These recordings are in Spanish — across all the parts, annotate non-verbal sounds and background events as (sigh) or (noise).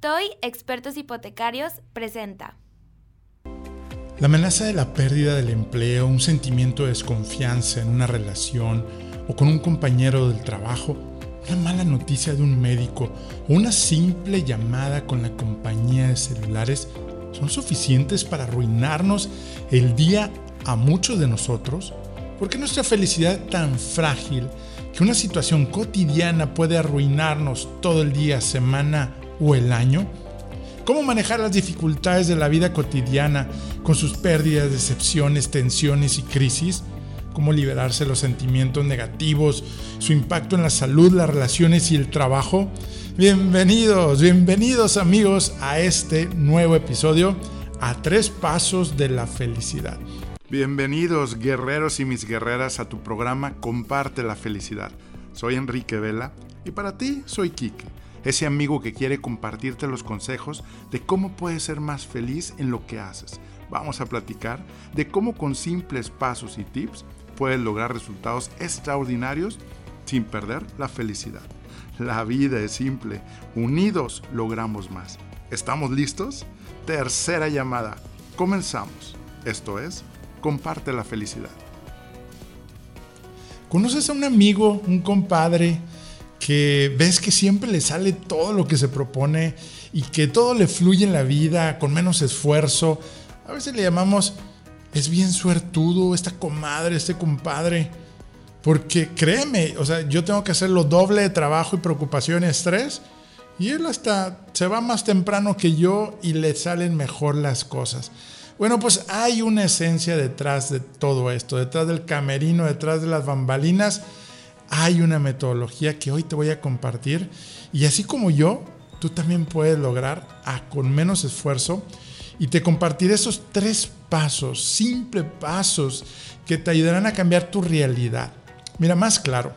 TOY Expertos Hipotecarios presenta. La amenaza de la pérdida del empleo, un sentimiento de desconfianza en una relación o con un compañero del trabajo, una mala noticia de un médico o una simple llamada con la compañía de celulares son suficientes para arruinarnos el día a muchos de nosotros? ¿Por qué nuestra felicidad tan frágil que una situación cotidiana puede arruinarnos todo el día, semana o el año? ¿Cómo manejar las dificultades de la vida cotidiana con sus pérdidas, decepciones, tensiones y crisis? ¿Cómo liberarse los sentimientos negativos, su impacto en la salud, las relaciones y el trabajo? Bienvenidos, bienvenidos amigos a este nuevo episodio a tres pasos de la felicidad. Bienvenidos guerreros y mis guerreras a tu programa Comparte la felicidad. Soy Enrique Vela y para ti soy Quique, ese amigo que quiere compartirte los consejos de cómo puedes ser más feliz en lo que haces. Vamos a platicar de cómo con simples pasos y tips puedes lograr resultados extraordinarios sin perder la felicidad. La vida es simple, unidos logramos más. ¿Estamos listos? Tercera llamada. Comenzamos. Esto es comparte la felicidad. ¿Conoces a un amigo, un compadre, que ves que siempre le sale todo lo que se propone y que todo le fluye en la vida con menos esfuerzo? A veces le llamamos, es bien suertudo, esta comadre, este compadre. Porque créeme, o sea, yo tengo que hacer lo doble de trabajo y preocupación y estrés. Y él hasta se va más temprano que yo y le salen mejor las cosas. Bueno, pues hay una esencia detrás de todo esto, detrás del camerino, detrás de las bambalinas. Hay una metodología que hoy te voy a compartir. Y así como yo, tú también puedes lograr con menos esfuerzo. Y te compartiré esos tres pasos, simples pasos, que te ayudarán a cambiar tu realidad. Mira, más claro,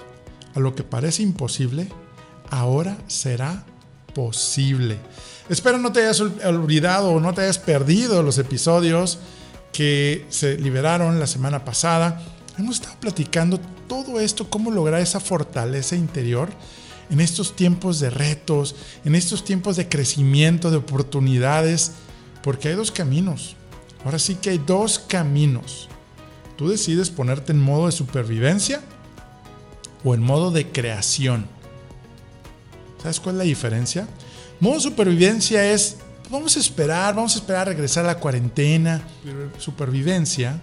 a lo que parece imposible, ahora será posible. Espero no te hayas olvidado o no te hayas perdido los episodios que se liberaron la semana pasada. Hemos estado platicando todo esto, cómo lograr esa fortaleza interior en estos tiempos de retos, en estos tiempos de crecimiento, de oportunidades, porque hay dos caminos. Ahora sí que hay dos caminos. Tú decides ponerte en modo de supervivencia o en modo de creación. ¿Sabes cuál es la diferencia? Modo supervivencia es, vamos a esperar, vamos a esperar a regresar a la cuarentena. Supervivencia,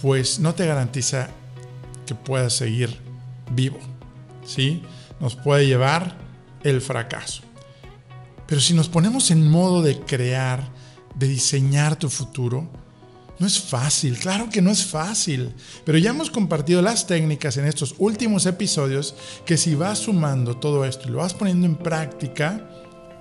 pues no te garantiza que puedas seguir vivo. ¿Sí? Nos puede llevar el fracaso. Pero si nos ponemos en modo de crear, de diseñar tu futuro, no es fácil, claro que no es fácil, pero ya hemos compartido las técnicas en estos últimos episodios que si vas sumando todo esto y lo vas poniendo en práctica,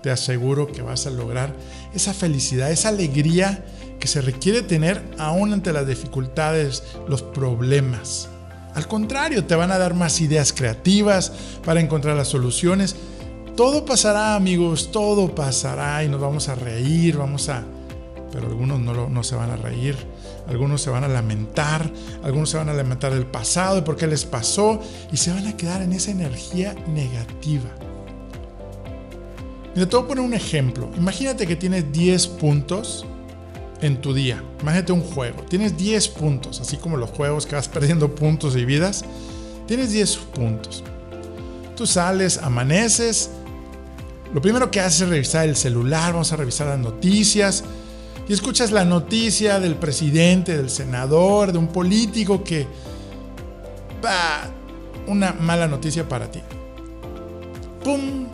te aseguro que vas a lograr esa felicidad, esa alegría que se requiere tener aún ante las dificultades, los problemas. Al contrario, te van a dar más ideas creativas para encontrar las soluciones. Todo pasará, amigos, todo pasará y nos vamos a reír, vamos a pero algunos no, no, se van a reír, algunos se van a lamentar, algunos se van a lamentar del pasado, de por qué les pasó, y se van a quedar en esa energía negativa. Mira, te voy a poner un ejemplo. Imagínate que tienes 10 puntos en tu día. Imagínate un juego. Tienes 10 puntos, así como los juegos que vas (laughs) perdiendo puntos y vidas. Tienes 10 puntos. Tú sales, amaneces. Lo primero que haces es revisar el celular, vamos a revisar las noticias y escuchas la noticia del presidente, del senador, de un político que... va una mala noticia para ti. ¡Pum!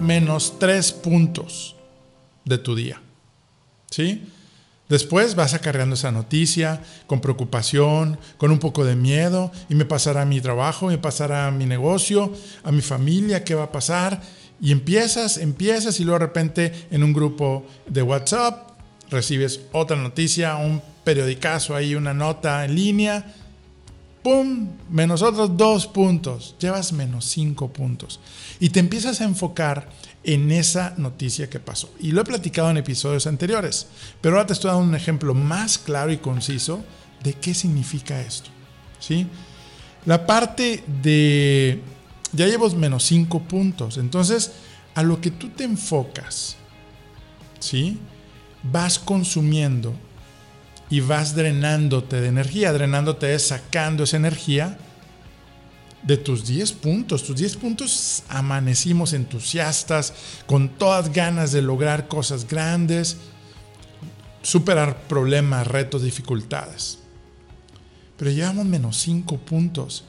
Menos tres puntos de tu día. ¿Sí? Después vas acarreando esa noticia con preocupación, con un poco de miedo, y me pasará mi trabajo, me pasará mi negocio, a mi familia, ¿qué va a pasar? Y empiezas, empiezas y luego de repente en un grupo de WhatsApp recibes otra noticia, un periodicazo ahí, una nota en línea, ¡pum! Menos otros dos puntos, llevas menos cinco puntos. Y te empiezas a enfocar en esa noticia que pasó. Y lo he platicado en episodios anteriores, pero ahora te estoy dando un ejemplo más claro y conciso de qué significa esto. ¿Sí? La parte de... Ya llevo menos cinco puntos, entonces a lo que tú te enfocas, ¿sí? Vas consumiendo y vas drenándote de energía. Drenándote es sacando esa energía de tus 10 puntos. Tus 10 puntos amanecimos entusiastas, con todas ganas de lograr cosas grandes, superar problemas, retos, dificultades. Pero llevamos menos 5 puntos.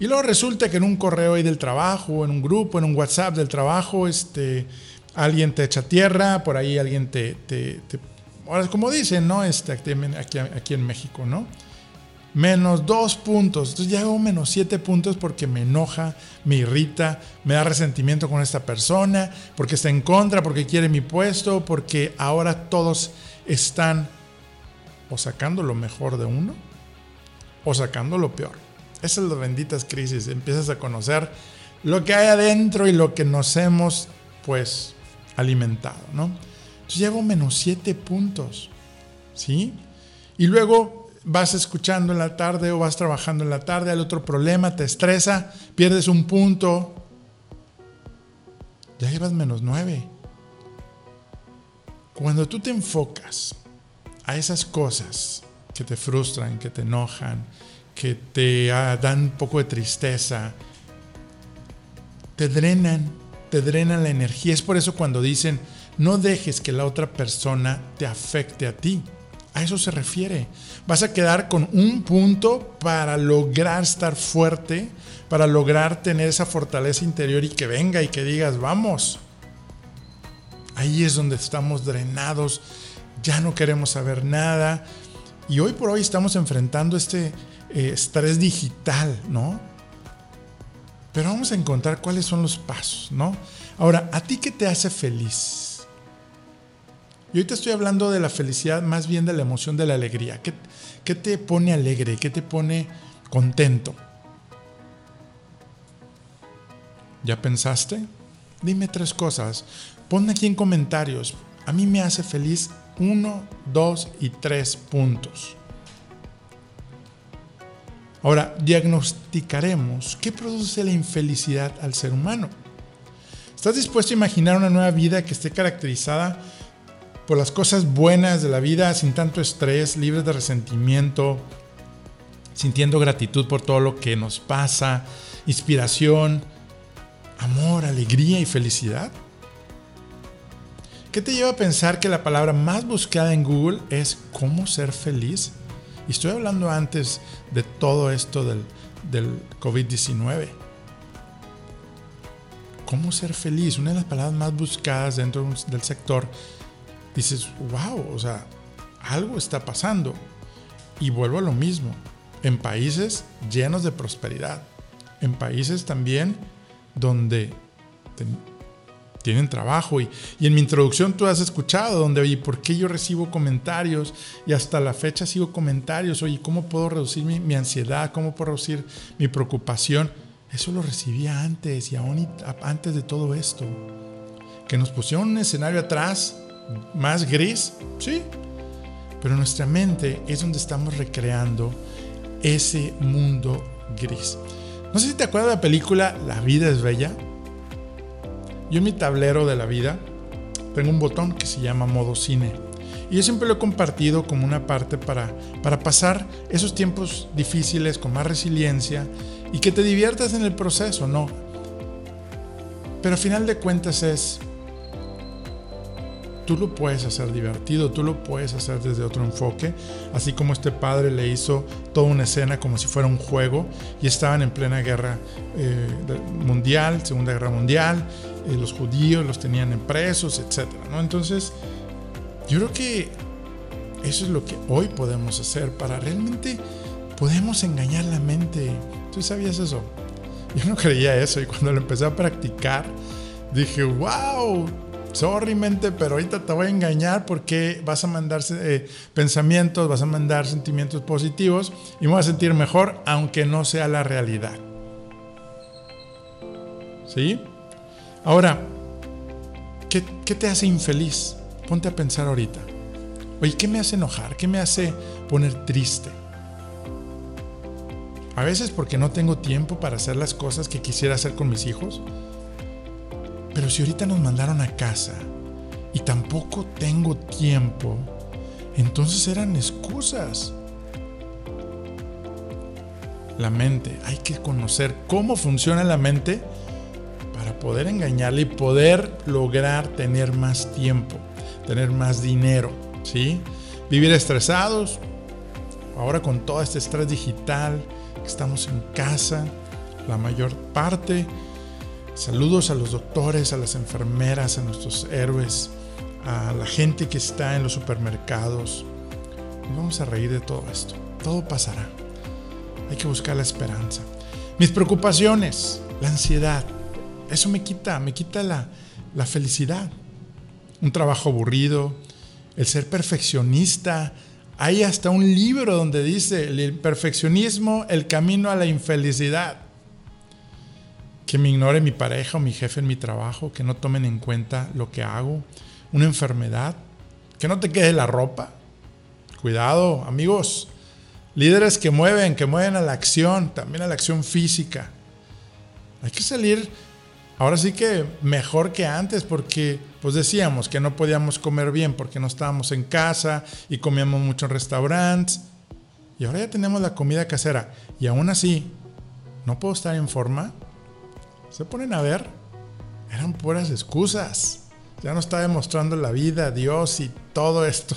Y luego resulta que en un correo ahí del trabajo, en un grupo, en un WhatsApp del trabajo, este, alguien te echa tierra, por ahí alguien te, te, ahora como dicen, ¿no? Este, aquí, aquí en México, ¿no? menos dos puntos. Entonces ya hago menos siete puntos porque me enoja, me irrita, me da resentimiento con esta persona, porque está en contra, porque quiere mi puesto, porque ahora todos están o sacando lo mejor de uno o sacando lo peor. Esas son las benditas crisis. Empiezas a conocer lo que hay adentro y lo que nos hemos pues alimentado, ¿no? Entonces llevo menos siete puntos, ¿sí? Y luego vas escuchando en la tarde o vas trabajando en la tarde, hay otro problema, te estresa, pierdes un punto, ya llevas menos nueve. Cuando tú te enfocas a esas cosas que te frustran, que te enojan, que te ah, dan un poco de tristeza, te drenan, te drenan la energía. Es por eso cuando dicen, no dejes que la otra persona te afecte a ti. A eso se refiere. Vas a quedar con un punto para lograr estar fuerte, para lograr tener esa fortaleza interior y que venga y que digas, vamos. Ahí es donde estamos drenados, ya no queremos saber nada. Y hoy por hoy estamos enfrentando este eh, estrés digital, ¿no? Pero vamos a encontrar cuáles son los pasos, ¿no? Ahora, ¿a ti qué te hace feliz? Y te estoy hablando de la felicidad, más bien de la emoción de la alegría. ¿Qué, qué te pone alegre? ¿Qué te pone contento? ¿Ya pensaste? Dime tres cosas. Pon aquí en comentarios. A mí me hace feliz uno, dos y tres puntos. Ahora, diagnosticaremos qué produce la infelicidad al ser humano. ¿Estás dispuesto a imaginar una nueva vida que esté caracterizada por las cosas buenas de la vida sin tanto estrés, libres de resentimiento, sintiendo gratitud por todo lo que nos pasa, inspiración, amor, alegría y felicidad? ¿Qué te lleva a pensar que la palabra más buscada en Google es cómo ser feliz? Y estoy hablando antes de todo esto del, del COVID-19. ¿Cómo ser feliz? Una de las palabras más buscadas dentro del sector dices, wow, o sea, algo está pasando. Y vuelvo a lo mismo, en países llenos de prosperidad, en países también donde tienen trabajo. Y, en mi introducción tú has escuchado donde, oye, ¿por qué yo recibo comentarios? Y hasta la fecha sigo comentarios, oye, ¿cómo puedo reducir mi, mi ansiedad? ¿Cómo puedo reducir mi preocupación? Eso lo recibía antes y aún antes de todo esto. Que nos pusieron un escenario atrás más gris, sí, pero nuestra mente es donde estamos recreando ese mundo gris. No sé si te acuerdas de la película La vida es bella. Yo en mi tablero de la vida tengo un botón que se llama modo cine. Y yo siempre lo he compartido como una parte para, para pasar esos tiempos difíciles con más resiliencia y que te diviertas en el proceso, ¿no? Pero a final de cuentas es tú lo puedes hacer divertido, tú lo puedes hacer desde otro enfoque, así como este padre le hizo toda una escena como si fuera un juego y estaban en plena guerra eh, mundial, Segunda Guerra Mundial, eh, los judíos los tenían en presos, etc. ¿no? Entonces, yo creo que eso es lo que hoy podemos hacer para realmente podemos engañar la mente. ¿Tú sabías eso? Yo no creía eso y cuando lo empecé a practicar dije, wow, sorry mente, pero ahorita te voy a engañar porque vas a mandar eh, pensamientos, vas a mandar sentimientos positivos y me voy a sentir mejor aunque no sea la realidad. ¿Sí? Ahora, ¿qué, ¿qué, te hace infeliz? Ponte a pensar ahorita. Oye, ¿qué me hace enojar? ¿Qué me hace poner triste? A veces porque no tengo tiempo para hacer las cosas que quisiera hacer con mis hijos pero si ahorita nos mandaron a casa y tampoco tengo tiempo, entonces eran excusas. La mente, hay que conocer cómo funciona la mente para poder engañarle y poder lograr tener más tiempo, tener más dinero, ¿sí? Vivir estresados, ahora con todo este estrés digital, estamos en casa la mayor parte. Saludos a los doctores, a las enfermeras, a nuestros héroes, a la gente que está en los supermercados. Vamos a reír de todo esto. Todo pasará. Hay que buscar la esperanza. Mis preocupaciones, la ansiedad, eso me quita, me quita la, la felicidad. Un trabajo aburrido, el ser perfeccionista. Hay hasta un libro donde dice el perfeccionismo, el camino a la infelicidad. Que me ignore mi pareja o mi jefe en mi trabajo, que no tomen en cuenta lo que hago, una enfermedad, que no te quede la ropa. Cuidado, amigos. Líderes que mueven, que mueven a la acción, también a la acción física. Hay que salir ahora sí que mejor que antes porque pues decíamos que no podíamos comer bien porque no estábamos en casa y comíamos mucho en restaurantes. Y ahora ya tenemos la comida casera y aún así no puedo estar en forma. Se ponen a ver, eran puras excusas. Ya no está demostrando la vida, Dios y todo esto.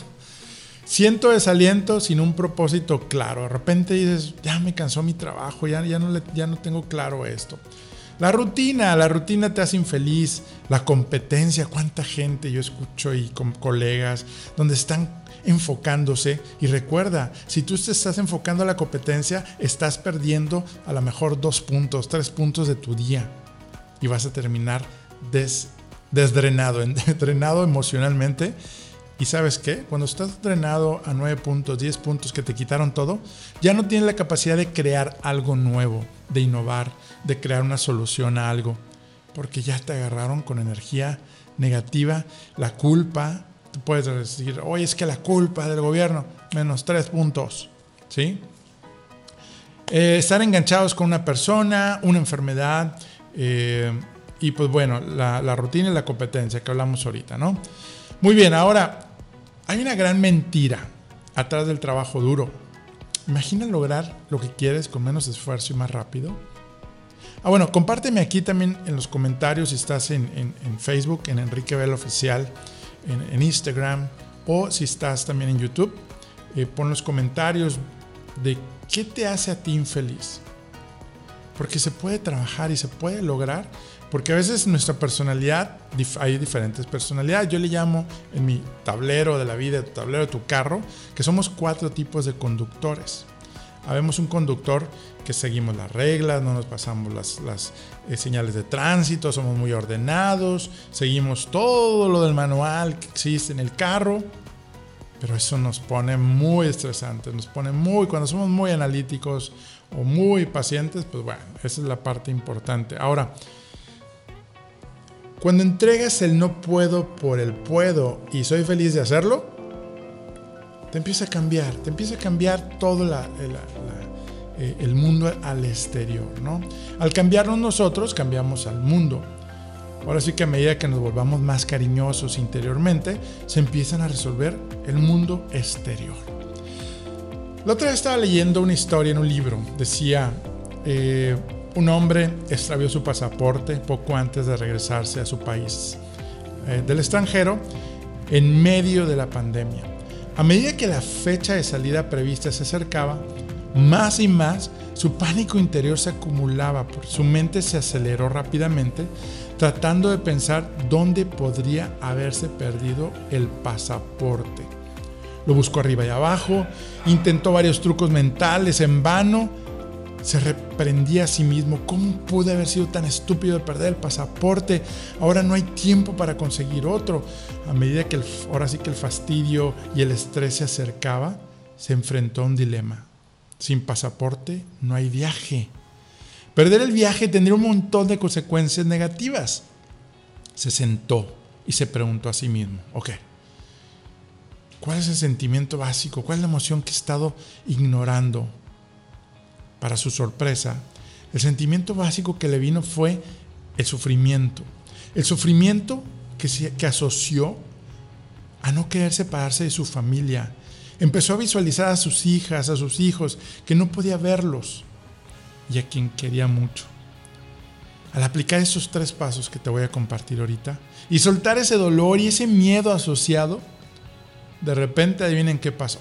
Siento desaliento sin un propósito claro. De repente dices, ya me cansó mi trabajo, ya, ya, no, ya no tengo claro esto. La rutina, la rutina te hace infeliz. La competencia, cuánta gente yo escucho y con colegas donde están enfocándose. Y recuerda, si tú te estás enfocando a la competencia, estás perdiendo a lo mejor dos puntos, tres puntos de tu día. Y vas a terminar des, desdrenado, drenado (laughs) emocionalmente. Y sabes qué? Cuando estás drenado a 9 puntos, 10 puntos que te quitaron todo, ya no tienes la capacidad de crear algo nuevo, de innovar, de crear una solución a algo. Porque ya te agarraron con energía negativa, la culpa. Tú puedes decir, oye, es que la culpa del gobierno, menos 3 puntos. ¿Sí? Eh, estar enganchados con una persona, una enfermedad. Eh, y pues bueno, la, rutina y la competencia que hablamos ahorita, ¿no? Muy bien, ahora, hay una gran mentira atrás del trabajo duro. Imagina lograr lo que quieres con menos esfuerzo y más rápido. Ah, bueno, compárteme aquí también en los comentarios si estás en, en, Facebook, en Enrique Vela Oficial, en, en, Instagram o si estás también en YouTube. Eh, pon los comentarios de qué te hace a ti infeliz. Porque se puede trabajar y se puede lograr porque a veces nuestra personalidad, hay diferentes personalidades. Yo le llamo en mi tablero de la vida, tu tablero de tu carro, que somos cuatro tipos de conductores. Habemos un conductor que seguimos las reglas, no nos pasamos las, las eh, señales de tránsito, somos muy ordenados, seguimos todo lo del manual que existe en el carro, pero eso nos pone muy estresantes, nos pone muy, cuando somos muy analíticos o muy pacientes, pues bueno, esa es la parte importante. Ahora, cuando entregas el no puedo por el puedo y soy feliz de hacerlo, te empieza a cambiar, te empieza a cambiar todo la, eh, el mundo al exterior, ¿no? Al cambiarnos nosotros, cambiamos al mundo. Ahora sí que a medida que nos volvamos más cariñosos interiormente, se empiezan a resolver el mundo exterior. La otra vez estaba leyendo una historia en un libro. Decía, eh, un hombre extravió su pasaporte poco antes de regresarse a su país eh, del extranjero en medio de la pandemia. A medida que la fecha de salida prevista se acercaba, más y más su pánico interior se acumulaba, su mente se aceleró rápidamente, tratando de pensar dónde podría haberse perdido el pasaporte. Lo buscó arriba y abajo, intentó varios trucos mentales en vano, se reprendía a sí mismo. ¿Cómo pude haber sido tan estúpido de perder el pasaporte? Ahora no hay tiempo para conseguir otro. A medida que el, ahora sí que el fastidio y el estrés se acercaba, se enfrentó a un dilema. Sin pasaporte no hay viaje. Perder el viaje tendría un montón de consecuencias negativas. Se sentó y se preguntó a sí mismo, ok, ¿cuál es el sentimiento básico? ¿Cuál es la emoción que he estado ignorando? Para su sorpresa, el sentimiento básico que le vino fue el sufrimiento. El sufrimiento que, que asoció a no querer separarse de su familia. Empezó a visualizar a sus hijas, a sus hijos, que no podía verlos y a quien quería mucho. Al aplicar esos tres pasos que te voy a compartir ahorita y soltar ese dolor y ese miedo asociado, de repente adivinen qué pasó.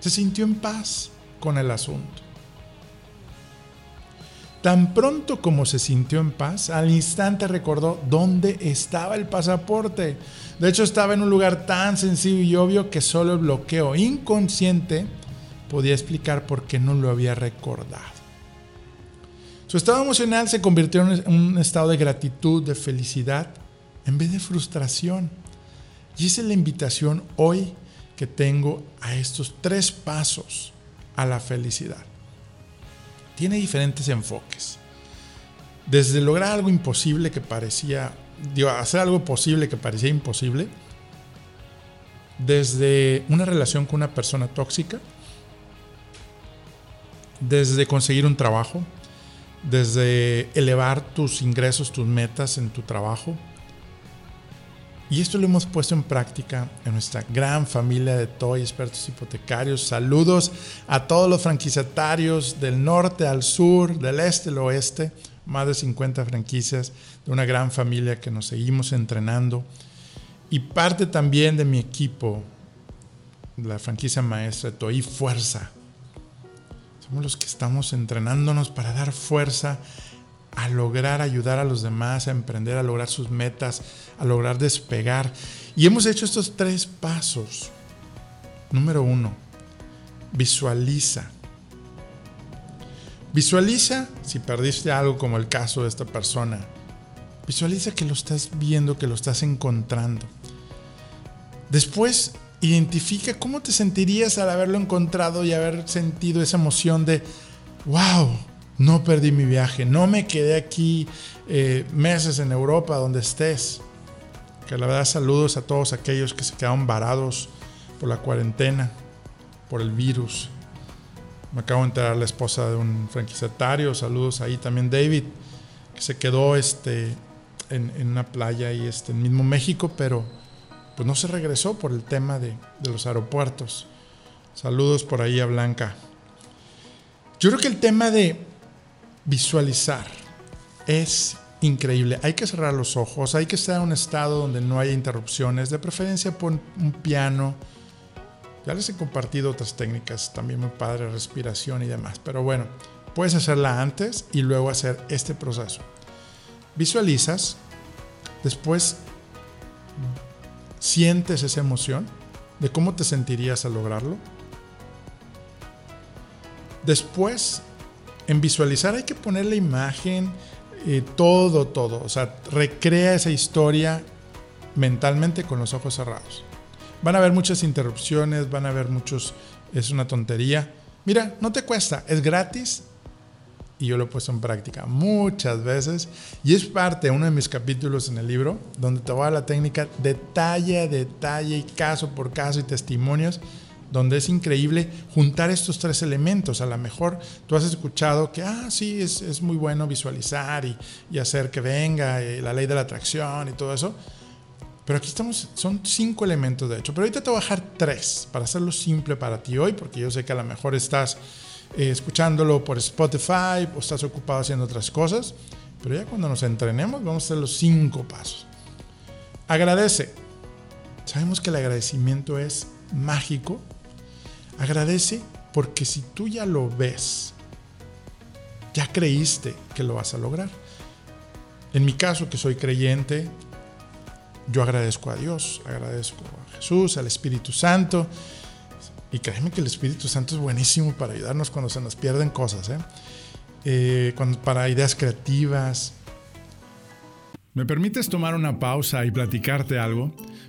Se sintió en paz con el asunto. Tan pronto como se sintió en paz, al instante recordó dónde estaba el pasaporte. De hecho, estaba en un lugar tan sencillo y obvio que solo el bloqueo inconsciente podía explicar por qué no lo había recordado. Su estado emocional se convirtió en un estado de gratitud, de felicidad, en vez de frustración. Y esa es la invitación hoy que tengo a estos tres pasos a la felicidad tiene diferentes enfoques. Desde lograr algo imposible que parecía, digo, hacer algo posible que parecía imposible, desde una relación con una persona tóxica, desde conseguir un trabajo, desde elevar tus ingresos, tus metas en tu trabajo, y esto lo hemos puesto en práctica en nuestra gran familia de Toy Expertos Hipotecarios. Saludos a todos los franquiciatarios del norte al sur, del este al oeste. Más de 50 franquicias de una gran familia que nos seguimos entrenando. Y parte también de mi equipo, la franquicia maestra Toy Fuerza. Somos los que estamos entrenándonos para dar fuerza a lograr ayudar a los demás, a emprender, a lograr sus metas, a lograr despegar. Y hemos hecho estos tres pasos. Número uno, visualiza. Visualiza si perdiste algo como el caso de esta persona. Visualiza que lo estás viendo, que lo estás encontrando. Después, identifica cómo te sentirías al haberlo encontrado y haber sentido esa emoción de, wow, no perdí mi viaje, no me quedé aquí eh, meses en Europa donde estés. Que la verdad saludos a todos aquellos que se quedaron varados por la cuarentena, por el virus. Me acabo de enterar la esposa de un franquiciatario, saludos ahí también David, que se quedó este, en, una playa ahí este, en mismo México, pero pues no se regresó por el tema de, de los aeropuertos. Saludos por ahí a Blanca. Yo creo que el tema de visualizar es increíble. Hay que cerrar los ojos, hay que estar en un estado donde no haya interrupciones, de preferencia pon un piano. Ya les he compartido otras técnicas, también muy padre, respiración y demás. Pero bueno, puedes hacerla antes y luego hacer este proceso. Visualizas, después sientes esa emoción de cómo te sentirías al lograrlo. Después en visualizar hay que poner la imagen, eh, todo, todo. O sea, recrea esa historia mentalmente con los ojos cerrados. Van a haber muchas interrupciones, van a haber muchos, es una tontería. Mira, no te cuesta, es gratis y yo lo he puesto en práctica muchas veces y es parte uno de mis capítulos en el libro donde te voy la técnica detalle a detalle y caso por caso y testimonios donde es increíble juntar estos tres elementos. A lo mejor tú has escuchado que, ah, sí, es, muy bueno visualizar y, hacer que venga eh, la ley de la atracción y todo eso. Pero aquí estamos, son cinco elementos de hecho. Pero ahorita te voy a dejar tres para hacerlo simple para ti hoy, porque yo sé que a lo mejor estás eh, escuchándolo por Spotify o estás ocupado haciendo otras cosas. Pero ya cuando nos entrenemos, vamos a hacer los cinco pasos. Agradece. Sabemos que el agradecimiento es mágico Agradece porque si tú ya lo ves, ya creíste que lo vas a lograr. En mi caso, que soy creyente, yo agradezco a Dios, agradezco a Jesús, al Espíritu Santo. Y créeme que el Espíritu Santo es buenísimo para ayudarnos cuando se nos pierden cosas, ¿eh? Eh, para ideas creativas. ¿Me permites tomar una pausa y platicarte algo?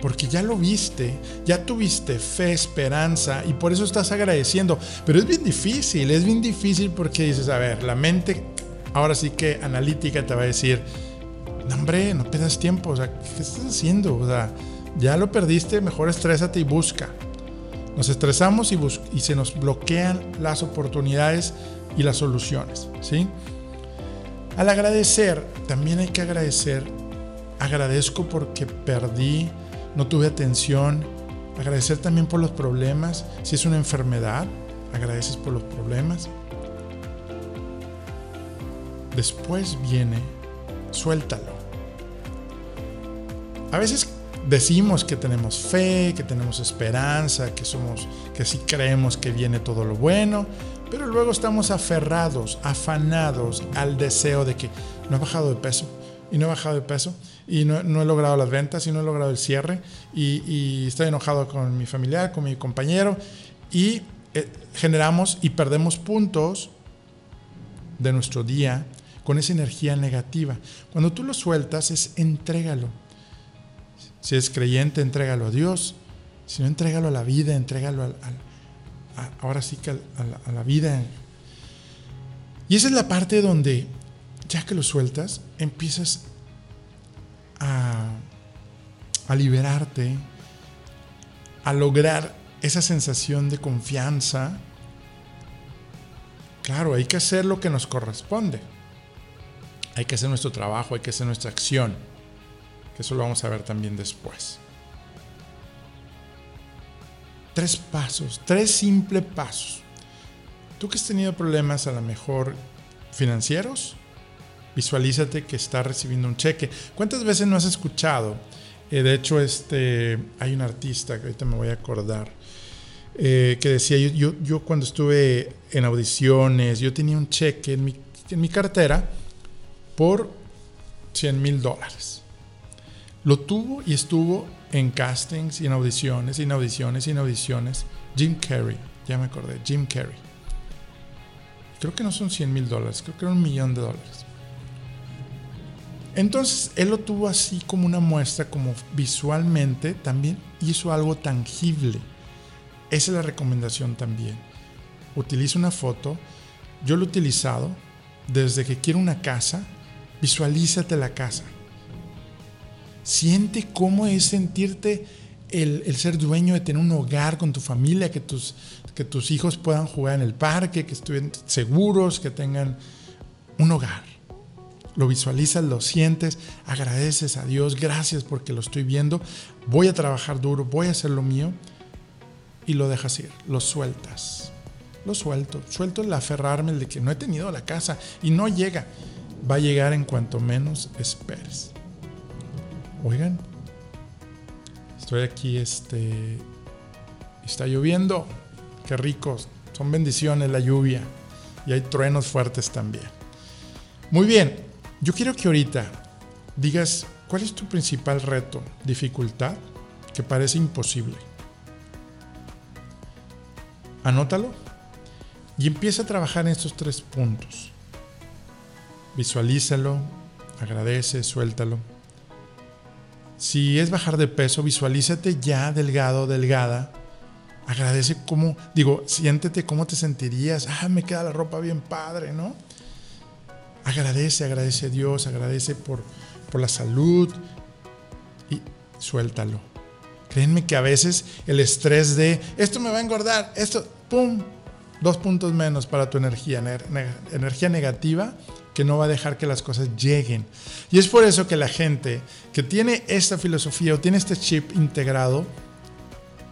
Porque ya lo viste, ya tuviste fe, esperanza y por eso estás agradeciendo. Pero es bien difícil, es bien difícil porque dices, a ver, la mente ahora sí que analítica te va a decir, no, hombre, no pierdas tiempo, o sea, ¿qué estás haciendo? O sea, ya lo perdiste, mejor estrésate y busca. Nos estresamos y, y se nos bloquean las oportunidades y las soluciones, ¿sí? Al agradecer, también hay que agradecer, agradezco porque perdí no tuve atención. Agradecer también por los problemas. Si es una enfermedad, agradeces por los problemas. Después viene, suéltalo. A veces decimos que tenemos fe, que tenemos esperanza, que somos, que sí creemos que viene todo lo bueno, pero luego estamos aferrados, afanados al deseo de que no he bajado de peso, y no he bajado de peso y no, he logrado las ventas y no he logrado el cierre y, estoy enojado con mi familiar, con mi compañero y eh, generamos y perdemos puntos de nuestro día con esa energía negativa. Cuando tú lo sueltas es entrégalo. Si es creyente, entrégalo a Dios. Si no, entrégalo a la vida, entrégalo al, ahora sí que a la vida. Y esa es la parte donde ya que lo sueltas, empiezas a, liberarte, a lograr esa sensación de confianza. Claro, hay que hacer lo que nos corresponde. Hay que hacer nuestro trabajo, hay que hacer nuestra acción. Que eso lo vamos a ver también después. Tres pasos, tres simples pasos. Tú que has tenido problemas a lo mejor financieros, Visualízate que está recibiendo un cheque. ¿Cuántas veces no has escuchado? Eh, de hecho, este, hay un artista que ahorita me voy a acordar. Eh, que decía, yo, yo, cuando estuve en audiciones, yo tenía un cheque en mi, en mi cartera por 100 mil dólares. Lo tuvo y estuvo en castings y en audiciones, y en audiciones, y en audiciones. Jim Carrey, ya me acordé, Jim Carrey. Creo que no son 100 mil dólares, creo que era un millón de dólares. Entonces él lo tuvo así como una muestra, como visualmente también hizo algo tangible. Esa es la recomendación también. Utiliza una foto. Yo lo he utilizado desde que quiero una casa. Visualízate la casa. Siente cómo es sentirte el, ser dueño de tener un hogar con tu familia, que tus, que tus hijos puedan jugar en el parque, que estén seguros, que tengan un hogar lo visualizas, lo sientes, agradeces a Dios, gracias porque lo estoy viendo, voy a trabajar duro, voy a hacer lo mío y lo dejas ir, lo sueltas. Lo suelto, suelto el aferrarme, el de que no he tenido la casa y no llega. Va a llegar en cuanto menos esperes. Oigan, estoy aquí, este, está lloviendo, qué rico, son bendiciones la lluvia y hay truenos fuertes también. Muy bien, yo quiero que ahorita digas cuál es tu principal reto, dificultad que parece imposible. Anótalo y empieza a trabajar en estos tres puntos. Visualízalo, agradece, suéltalo. Si es bajar de peso, visualízate ya delgado, delgada. Agradece cómo, digo, siéntete cómo te sentirías. Ah, me queda la ropa bien padre, ¿no? Agradece, agradece a Dios, agradece por, por la salud y suéltalo. Créanme que a veces el estrés de esto me va a engordar, esto, ¡pum! Dos puntos menos para tu energía, energía negativa que no va a dejar que las cosas lleguen. Y es por eso que la gente que tiene esta filosofía o tiene este chip integrado,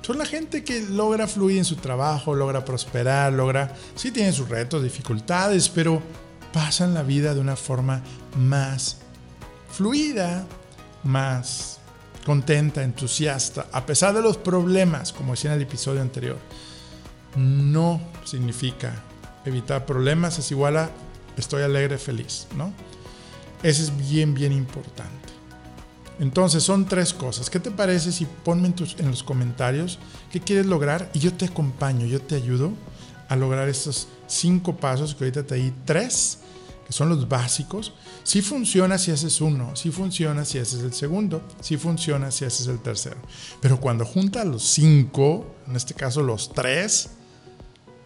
son la gente que logra fluir en su trabajo, logra prosperar, logra, sí tienen sus retos, dificultades, pero pasan la vida de una forma más fluida, más contenta, entusiasta, a pesar de los problemas, como decía en el episodio anterior. No significa evitar problemas, es igual a estoy alegre, feliz, ¿no? Ese es bien, bien importante. Entonces son tres cosas. ¿Qué te parece si ponme en, los comentarios qué quieres lograr y yo te acompaño, yo te ayudo a lograr estos cinco pasos que ahorita te di tres, que son los básicos. Si funciona si haces uno, si funciona si haces el segundo, si funciona si haces el tercero. Pero cuando juntas los cinco, en este caso los tres,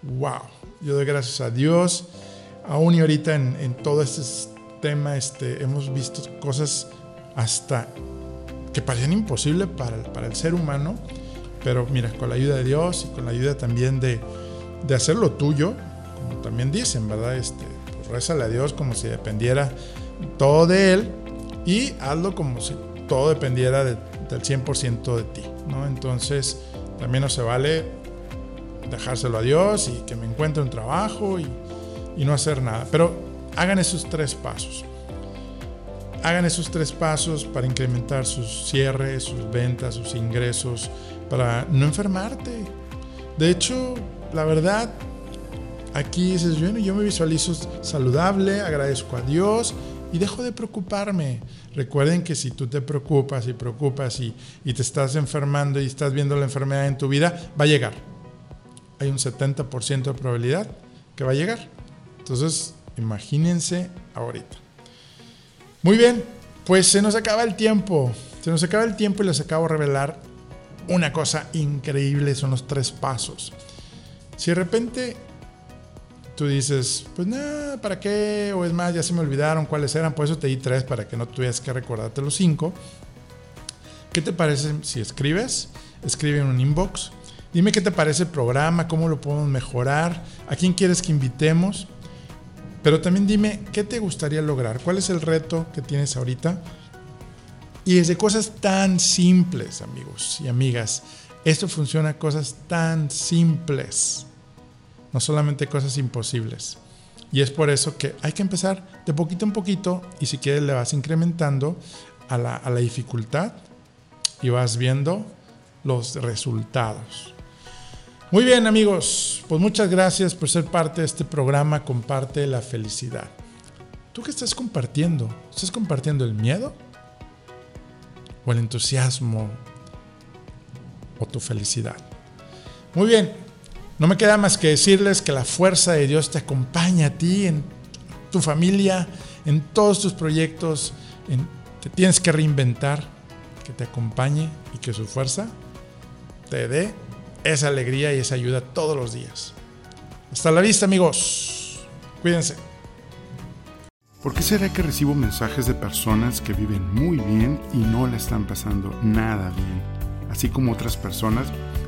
wow, yo doy gracias a Dios. Aún y ahorita en, en todo este tema este, hemos visto cosas hasta que parecían imposibles para, para el ser humano, pero mira, con la ayuda de Dios y con la ayuda también de, de hacer lo tuyo, como también dicen, ¿verdad? Este, pues a Dios como si dependiera todo de Él y hazlo como si todo dependiera del 100% de ti, ¿no? Entonces, también no se vale dejárselo a Dios y que me encuentre un trabajo y, y no hacer nada. Pero hagan esos tres pasos hagan esos tres pasos para incrementar sus cierres, sus ventas, sus ingresos, para no enfermarte. De hecho, la verdad, aquí dices, bueno, yo me visualizo saludable, agradezco a Dios y dejo de preocuparme. Recuerden que si tú te preocupas y preocupas y, y te estás enfermando y estás viendo la enfermedad en tu vida, va a llegar. Hay un 70% de probabilidad que va a llegar. Entonces, imagínense ahorita. Muy bien, pues se nos acaba el tiempo. Se nos acaba el tiempo y les acabo de revelar una cosa increíble, son los tres pasos. Si de repente tú dices, pues nada, ¿para qué? O es más, ya se me olvidaron cuáles eran, por eso te di tres para que no tuvieras que recordarte los cinco. ¿Qué te parece si escribes? Escribe en un inbox. Dime qué te parece el programa, cómo lo podemos mejorar, a quién quieres que invitemos. Pero también dime, ¿qué te gustaría lograr? ¿Cuál es el reto que tienes ahorita? Y desde cosas tan simples, amigos y amigas. Esto funciona cosas tan simples. No solamente cosas imposibles. Y es por eso que hay que empezar de poquito en poquito y si quieres le vas incrementando a la, a la dificultad y vas viendo los resultados. Muy bien amigos, pues muchas gracias por ser parte de este programa Comparte la Felicidad. ¿Tú qué estás compartiendo? ¿Estás compartiendo el miedo? ¿O el entusiasmo? ¿O tu felicidad? Muy bien, no me queda más que decirles que la fuerza de Dios te acompaña a ti, en tu familia, en todos tus proyectos. te tienes que reinventar, que te acompañe y que su fuerza te dé esa alegría y esa ayuda todos los días. Hasta la vista amigos. Cuídense. ¿Por qué será que recibo mensajes de personas que viven muy bien y no la están pasando nada bien? Así como otras personas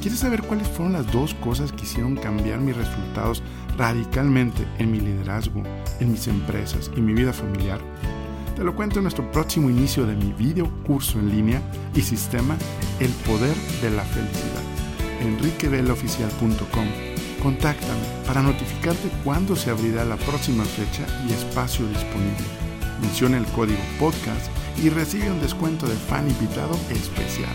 ¿Quieres saber cuáles fueron las dos cosas que hicieron cambiar mis resultados radicalmente en mi liderazgo, en mis empresas y mi vida familiar? Te lo cuento en nuestro próximo inicio de mi video curso en línea y sistema El Poder de la Felicidad. enriqueveloficial.com Contáctame para notificarte cuándo se abrirá la próxima fecha y espacio disponible. Menciona el código podcast y recibe un descuento de fan invitado especial.